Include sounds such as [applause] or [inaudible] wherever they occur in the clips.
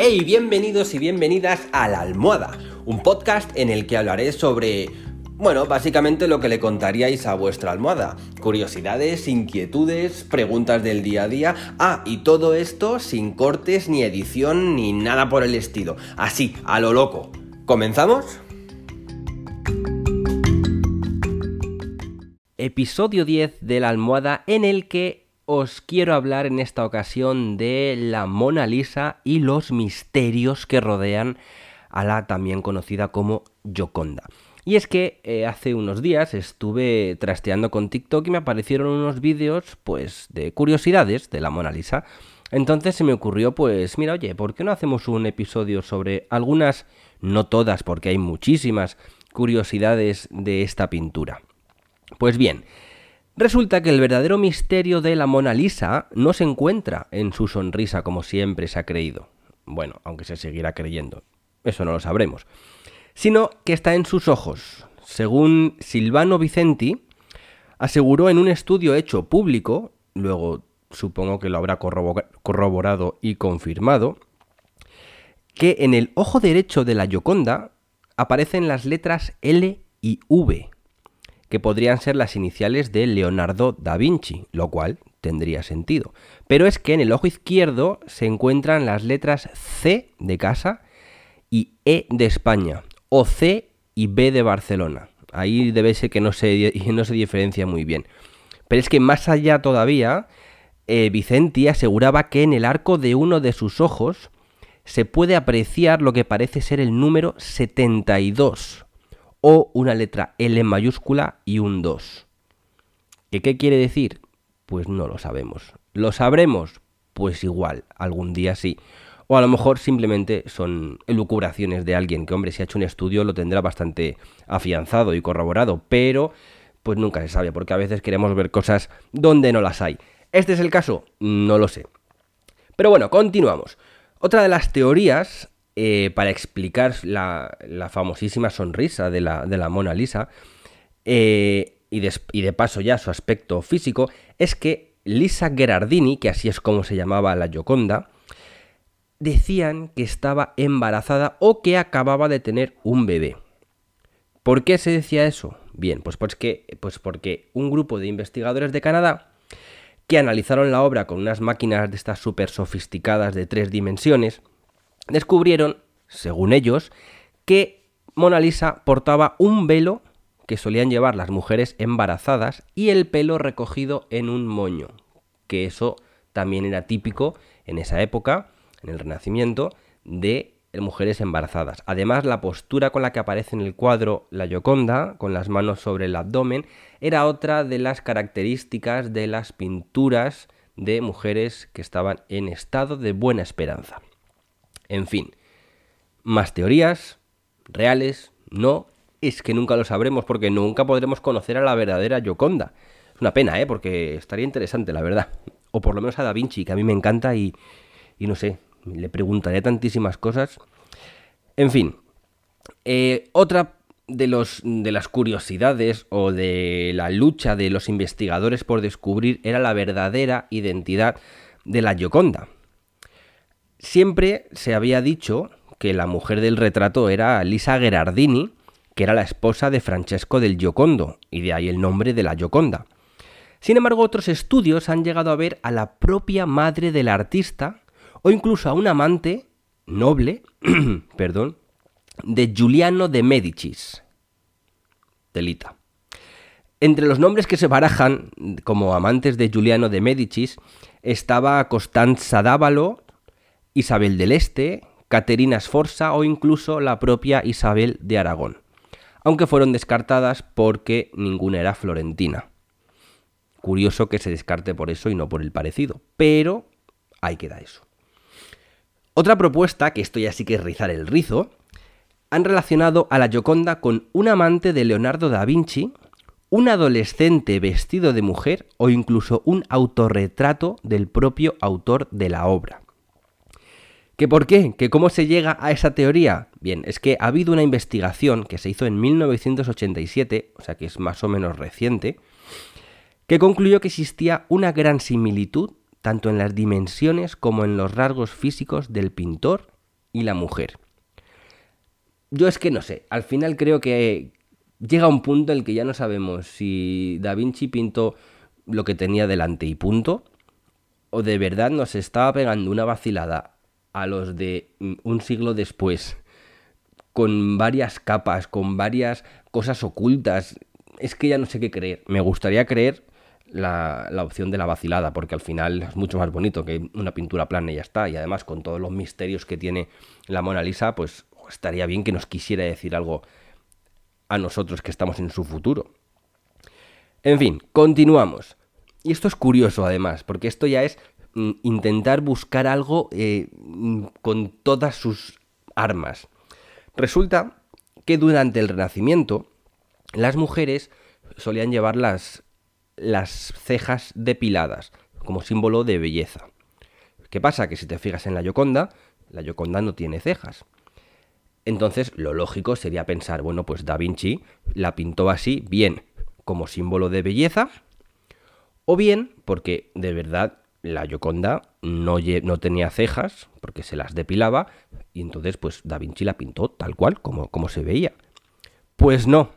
Hey, bienvenidos y bienvenidas a La Almohada, un podcast en el que hablaré sobre, bueno, básicamente lo que le contaríais a vuestra almohada. Curiosidades, inquietudes, preguntas del día a día. Ah, y todo esto sin cortes, ni edición, ni nada por el estilo. Así, a lo loco. ¿Comenzamos? Episodio 10 de La Almohada en el que os quiero hablar en esta ocasión de la Mona Lisa y los misterios que rodean a la también conocida como Gioconda. Y es que eh, hace unos días estuve trasteando con TikTok y me aparecieron unos vídeos pues de curiosidades de la Mona Lisa. Entonces se me ocurrió pues mira oye, ¿por qué no hacemos un episodio sobre algunas, no todas porque hay muchísimas curiosidades de esta pintura? Pues bien, Resulta que el verdadero misterio de la Mona Lisa no se encuentra en su sonrisa como siempre se ha creído. Bueno, aunque se seguirá creyendo. Eso no lo sabremos. Sino que está en sus ojos. Según Silvano Vicenti, aseguró en un estudio hecho público, luego supongo que lo habrá corroborado y confirmado, que en el ojo derecho de la Gioconda aparecen las letras L y V que podrían ser las iniciales de Leonardo da Vinci, lo cual tendría sentido. Pero es que en el ojo izquierdo se encuentran las letras C de casa y E de España, o C y B de Barcelona. Ahí debe ser que no se, [laughs] diferencia muy bien. Pero es que más allá todavía, eh, Vicenti aseguraba que en el arco de uno de sus ojos se puede apreciar lo que parece ser el número 72, o una letra L mayúscula y un 2. ¿Qué, ¿Qué quiere decir? Pues no lo sabemos. ¿Lo sabremos? Pues igual, algún día sí. O a lo mejor simplemente son elucubraciones de alguien que, hombre, si ha hecho un estudio lo tendrá bastante afianzado y corroborado, pero pues nunca se sabe, porque a veces queremos ver cosas donde no las hay. ¿Este es el caso? No lo sé. Pero bueno, continuamos. Otra de las teorías eh, para explicar la, famosísima sonrisa de la, de la Mona Lisa eh, y, de, y, de, paso ya su aspecto físico, es que Lisa Gherardini, que así es como se llamaba la Gioconda, decían que estaba embarazada o que acababa de tener un bebé. ¿Por qué se decía eso? Bien, pues, pues, que, pues porque un grupo de investigadores de Canadá que analizaron la obra con unas máquinas de estas súper sofisticadas de tres dimensiones, descubrieron, según ellos, que Mona Lisa portaba un velo que solían llevar las mujeres embarazadas y el pelo recogido en un moño, que eso también era típico en esa época, en el Renacimiento, de mujeres embarazadas. Además, la postura con la que aparece en el cuadro la Gioconda, con las manos sobre el abdomen, era otra de las características de las pinturas de mujeres que estaban en estado de buena esperanza. En fin, más teorías, reales, no, es que nunca lo sabremos porque nunca podremos conocer a la verdadera Gioconda. Es una pena, ¿eh? Porque estaría interesante, la verdad. O por lo menos a Da Vinci, que a mí me encanta y, y no sé, le preguntaré tantísimas cosas. En fin, eh, otra de, los, de las curiosidades o de la lucha de los investigadores por descubrir era la verdadera identidad de la Gioconda. Siempre se había dicho que la mujer del retrato era Lisa Gherardini, que era la esposa de Francesco del Giocondo, y de ahí el nombre de la Gioconda. Sin embargo, otros estudios han llegado a ver a la propia madre del artista, o incluso a un amante noble, [clears throat] perdón, de Giuliano de Medicis. Delita. Entre los nombres que se barajan como amantes de Giuliano de Medicis estaba Costanza Dávalo, Isabel del Este, Caterina Sforza o incluso la propia Isabel de Aragón, aunque fueron descartadas porque ninguna era florentina. Curioso que se descarte por eso y no por el parecido, pero ahí queda eso. Otra propuesta, que esto ya sí que es rizar el rizo, han relacionado a la Gioconda con un amante de Leonardo da Vinci, un adolescente vestido de mujer o incluso un autorretrato del propio autor de la obra. ¿Que por qué? ¿Que cómo se llega a esa teoría? Bien, es que ha habido una investigación que se hizo en 1987, o sea que es más o menos reciente, que concluyó que existía una gran similitud tanto en las dimensiones como en los rasgos físicos del pintor y la mujer. Yo es que no sé, al final creo que llega un punto en el que ya no sabemos si Da Vinci pintó lo que tenía delante y punto, o de verdad nos estaba pegando una vacilada a los de mm, un siglo después, con varias capas, con varias cosas ocultas. Es que ya no sé qué creer. Me gustaría creer la, opción de la vacilada, porque al final es mucho más bonito que una pintura plana y ya está. Y además, con todos los misterios que tiene la Mona Lisa, pues estaría bien que nos quisiera decir algo a nosotros que estamos en su futuro. En fin, continuamos. Y esto es curioso además, porque esto ya es mm, intentar buscar algo eh, con todas sus armas. Resulta que durante el Renacimiento las mujeres solían llevar las, las cejas depiladas como símbolo de belleza. ¿Qué pasa? Que si te fijas en la Yoconda, la Yoconda no tiene cejas. Entonces, lo lógico sería pensar, bueno, pues Da Vinci la pintó así, bien, como símbolo de belleza, o bien porque de verdad la Yoconda no, tenía cejas, porque se las depilaba, y entonces pues Da Vinci la pintó tal cual, como, se veía. Pues no.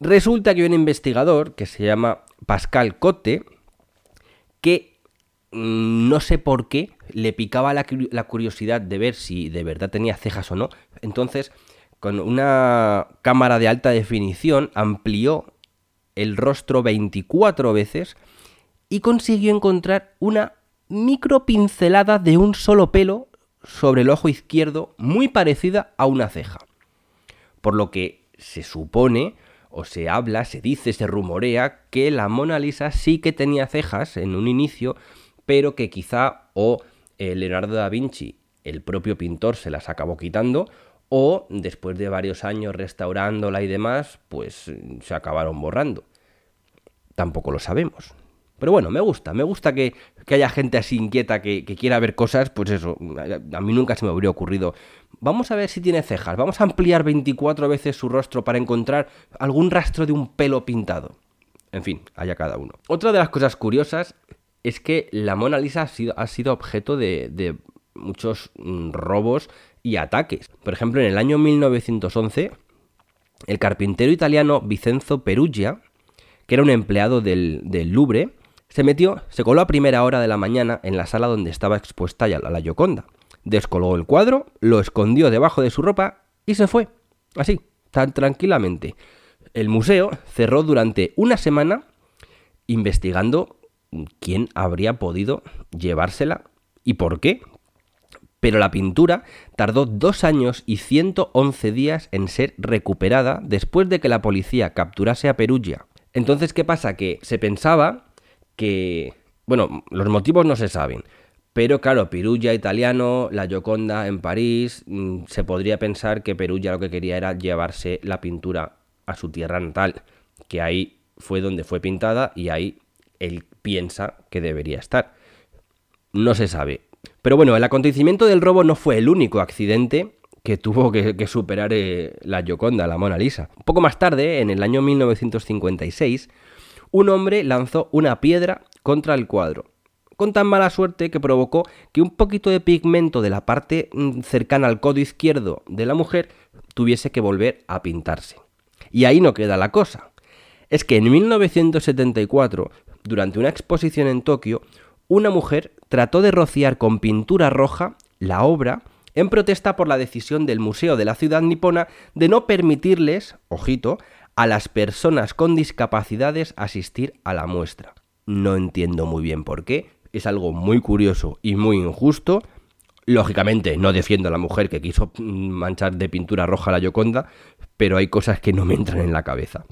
Resulta que hay un investigador que se llama Pascal Cotte, que mm, no sé por qué le picaba la, la curiosidad de ver si de verdad tenía cejas o no. Entonces, con una cámara de alta definición, amplió el rostro 24 veces y consiguió encontrar una micro pincelada de un solo pelo sobre el ojo izquierdo muy parecida a una ceja. Por lo que se supone, o se habla, se dice, se rumorea que la Mona Lisa sí que tenía cejas en un inicio, pero que quizá o eh, Leonardo da Vinci, el propio pintor, se las acabó quitando, o después de varios años restaurándola y demás, pues se acabaron borrando. Tampoco lo sabemos. Pero bueno, me gusta, me gusta que, haya gente así inquieta que, quiera ver cosas, pues eso, a mí nunca se me habría ocurrido. Vamos a ver si tiene cejas, vamos a ampliar 24 veces su rostro para encontrar algún rastro de un pelo pintado. En fin, haya cada uno. Otra de las cosas curiosas es que la Mona Lisa ha sido, ha sido objeto de, de muchos mm, robos y ataques. Por ejemplo, en el año 1911, el carpintero italiano Vicenzo Perugia, que era un empleado del, Louvre, se metió, se coló a primera hora de la mañana en la sala donde estaba expuesta la, la Gioconda. Descolgó el cuadro, lo escondió debajo de su ropa y se fue. Así, tan tranquilamente. El museo cerró durante una semana investigando quién habría podido llevársela y por qué pero la pintura tardó dos años y 111 días en ser recuperada después de que la policía capturase a Perugia. Entonces, ¿qué pasa? Que se pensaba que... Bueno, los motivos no se saben, pero claro, Perugia italiano, la Gioconda en París, mm, se podría pensar que Perugia lo que quería era llevarse la pintura a su tierra natal, que ahí fue donde fue pintada y ahí él piensa que debería estar. No se sabe. Pero bueno, el acontecimiento del robo no fue el único accidente que tuvo que, superar eh, la Gioconda, la Mona Lisa. Un poco más tarde, en el año 1956, un hombre lanzó una piedra contra el cuadro, con tan mala suerte que provocó que un poquito de pigmento de la parte mm, cercana al codo izquierdo de la mujer tuviese que volver a pintarse. Y ahí no queda la cosa. Es que en 1974, durante una exposición en Tokio, una mujer trató de rociar con pintura roja la obra en protesta por la decisión del Museo de la Ciudad Nipona de no permitirles, ojito, a las personas con discapacidades asistir a la muestra. No entiendo muy bien por qué, es algo muy curioso y muy injusto. Lógicamente no defiendo a la mujer que quiso manchar de pintura roja la Yoconda, pero hay cosas que no me entran en la cabeza.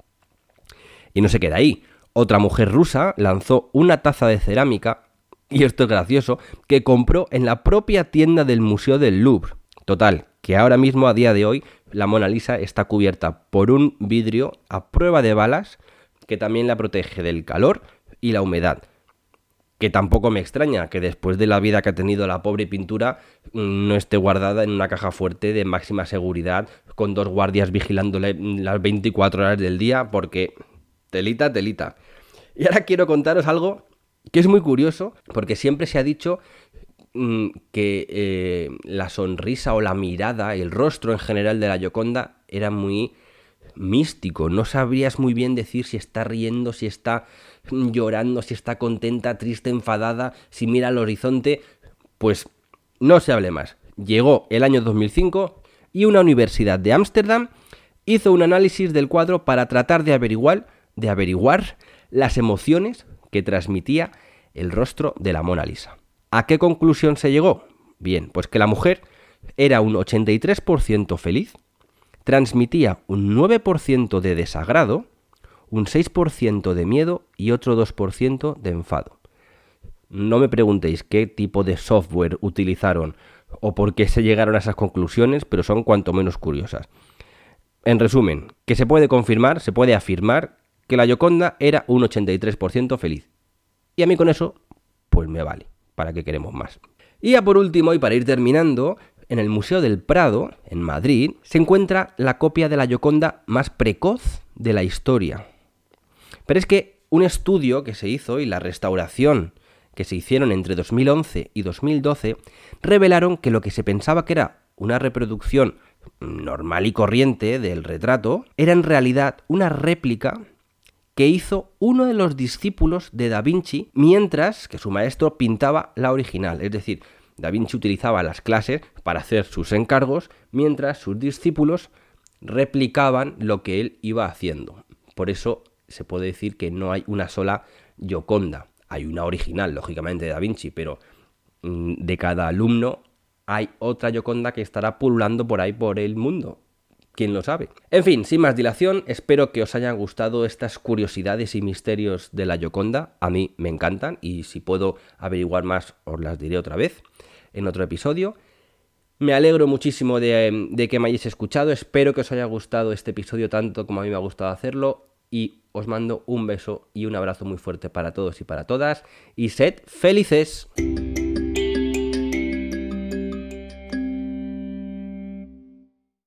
Y no se queda ahí. Otra mujer rusa lanzó una taza de cerámica y esto es gracioso, que compró en la propia tienda del Museo del Louvre. Total, que ahora mismo a día de hoy la Mona Lisa está cubierta por un vidrio a prueba de balas que también la protege del calor y la humedad. Que tampoco me extraña que después de la vida que ha tenido la pobre pintura mm, no esté guardada en una caja fuerte de máxima seguridad con dos guardias vigilándole las 24 horas del día porque telita, telita. Y ahora quiero contaros algo que es muy curioso porque siempre se ha dicho que eh, la sonrisa o la mirada, el rostro en general de la Yoconda era muy místico. No sabrías muy bien decir si está riendo, si está llorando, si está contenta, triste, enfadada, si mira al horizonte. Pues no se hable más. Llegó el año 2005 y una universidad de Ámsterdam hizo un análisis del cuadro para tratar de averiguar, de averiguar las emociones que transmitía el rostro de la Mona Lisa. ¿A qué conclusión se llegó? Bien, pues que la mujer era un 83% feliz, transmitía un 9% de desagrado, un 6% de miedo y otro 2% de enfado. No me preguntéis qué tipo de software utilizaron o por qué se llegaron a esas conclusiones, pero son cuanto menos curiosas. En resumen, que se puede confirmar, se puede afirmar que la Yoconda era un 83% feliz. Y a mí con eso, pues me vale. ¿Para qué queremos más? Y ya por último, y para ir terminando, en el Museo del Prado, en Madrid, se encuentra la copia de la Yoconda más precoz de la historia. Pero es que un estudio que se hizo y la restauración que se hicieron entre 2011 y 2012 revelaron que lo que se pensaba que era una reproducción normal y corriente del retrato era en realidad una réplica que hizo uno de los discípulos de Da Vinci mientras que su maestro pintaba la original. Es decir, Da Vinci utilizaba las clases para hacer sus encargos mientras sus discípulos replicaban lo que él iba haciendo. Por eso se puede decir que no hay una sola Gioconda. Hay una original, lógicamente, de Da Vinci, pero mm, de cada alumno hay otra Gioconda que estará pululando por ahí por el mundo quién lo sabe. En fin, sin más dilación, espero que os hayan gustado estas curiosidades y misterios de la Yoconda. A mí me encantan y si puedo averiguar más os las diré otra vez en otro episodio. Me alegro muchísimo de, de que me hayáis escuchado. Espero que os haya gustado este episodio tanto como a mí me ha gustado hacerlo. Y os mando un beso y un abrazo muy fuerte para todos y para todas. Y sed felices.